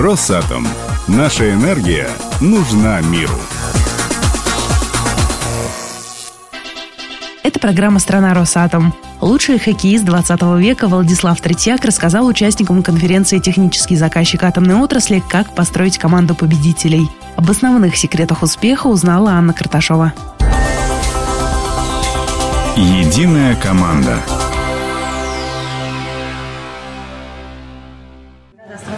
Росатом. Наша энергия нужна миру. Это программа «Страна Росатом». Лучший хоккеист 20 века Владислав Третьяк рассказал участникам конференции «Технический заказчик атомной отрасли», как построить команду победителей. Об основных секретах успеха узнала Анна Карташова. Единая команда.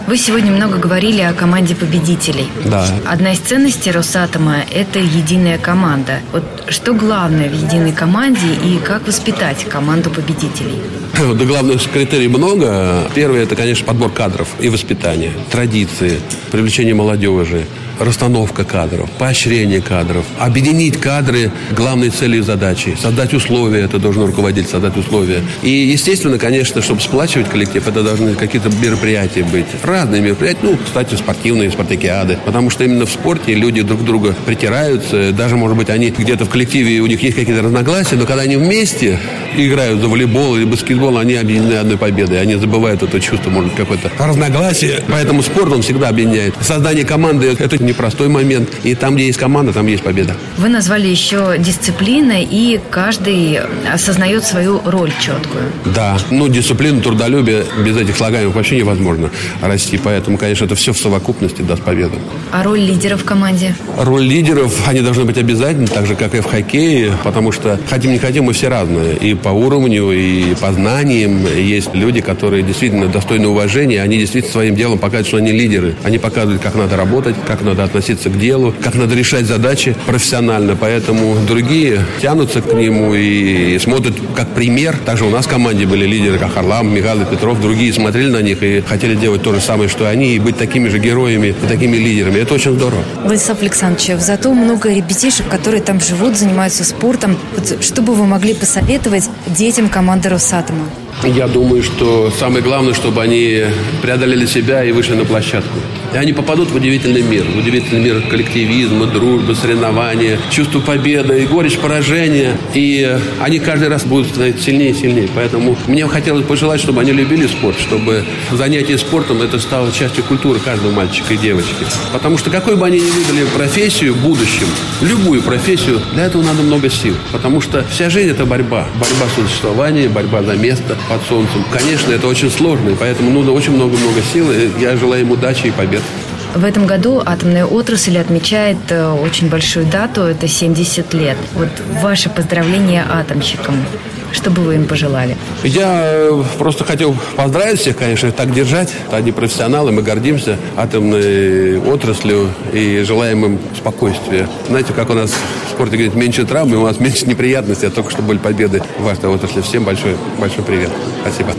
Вы сегодня много говорили о команде победителей. Да. Одна из ценностей Росатома – это единая команда. Вот что главное в единой команде и как воспитать команду победителей? Да главных критерий много. Первый – это, конечно, подбор кадров и воспитание, традиции, привлечение молодежи, расстановка кадров, поощрение кадров, объединить кадры главной цели и задачи, создать условия, это должен руководитель создать условия. И, естественно, конечно, чтобы сплачивать коллектив, это должны какие-то мероприятия быть. Разные мероприятия, ну, кстати, спортивные, спартакиады. Потому что именно в спорте люди друг к другу притираются, даже, может быть, они где-то в коллективе, у них есть какие-то разногласия, но когда они вместе играют за волейбол или баскетбол, они объединены одной победой. Они забывают это чувство, может какое-то разногласие. Поэтому спорт, он всегда объединяет. Создание команды – это непростой момент. И там, где есть команда, там есть победа. Вы назвали еще дисциплина, и каждый осознает свою роль четкую. Да. Ну, дисциплина, трудолюбие, без этих слагаемых вообще невозможно расти. Поэтому, конечно, это все в совокупности даст победу. А роль лидера в команде? Роль лидеров, они должны быть обязательны, так же, как и в хоккее, потому что, хотим не хотим, мы все разные. И по уровню, и по знаниям. Есть люди, которые действительно достойны уважения, они действительно своим делом показывают, что они лидеры. Они показывают, как надо работать, как надо относиться к делу, как надо решать задачи профессионально. Поэтому другие тянутся к нему и смотрят как пример. Также у нас в команде были лидеры, как Орлам, Михаил Петров. Другие смотрели на них и хотели делать то же самое, что они, и быть такими же героями и такими лидерами. Это очень здорово. Владислав Александрович, зато много ребятишек, которые там живут, занимаются спортом. Вот что бы вы могли посоветовать детям команды Росатома? Я думаю, что самое главное, чтобы они преодолели себя и вышли на площадку. И они попадут в удивительный мир. В удивительный мир коллективизма, дружбы, соревнования, чувства победы и горечь поражения. И они каждый раз будут становиться сильнее и сильнее. Поэтому мне хотелось пожелать, чтобы они любили спорт, чтобы занятие спортом это стало частью культуры каждого мальчика и девочки. Потому что какой бы они ни выбрали профессию в будущем, любую профессию, для этого надо много сил. Потому что вся жизнь это борьба. Борьба с существованием, борьба за место под солнцем. Конечно, это очень сложно, и поэтому нужно очень много-много сил. Я желаю им удачи и побед. В этом году атомная отрасль отмечает э, очень большую дату, это 70 лет. Вот ваше поздравление атомщикам. Что бы вы им пожелали? Я э, просто хотел поздравить всех, конечно, так держать. Они профессионалы, мы гордимся атомной отраслью и желаем им спокойствия. Знаете, как у нас в спорте говорит, меньше травм, и у нас меньше неприятностей, а только что были победы в вашей отрасли. Всем большой, большой привет. Спасибо.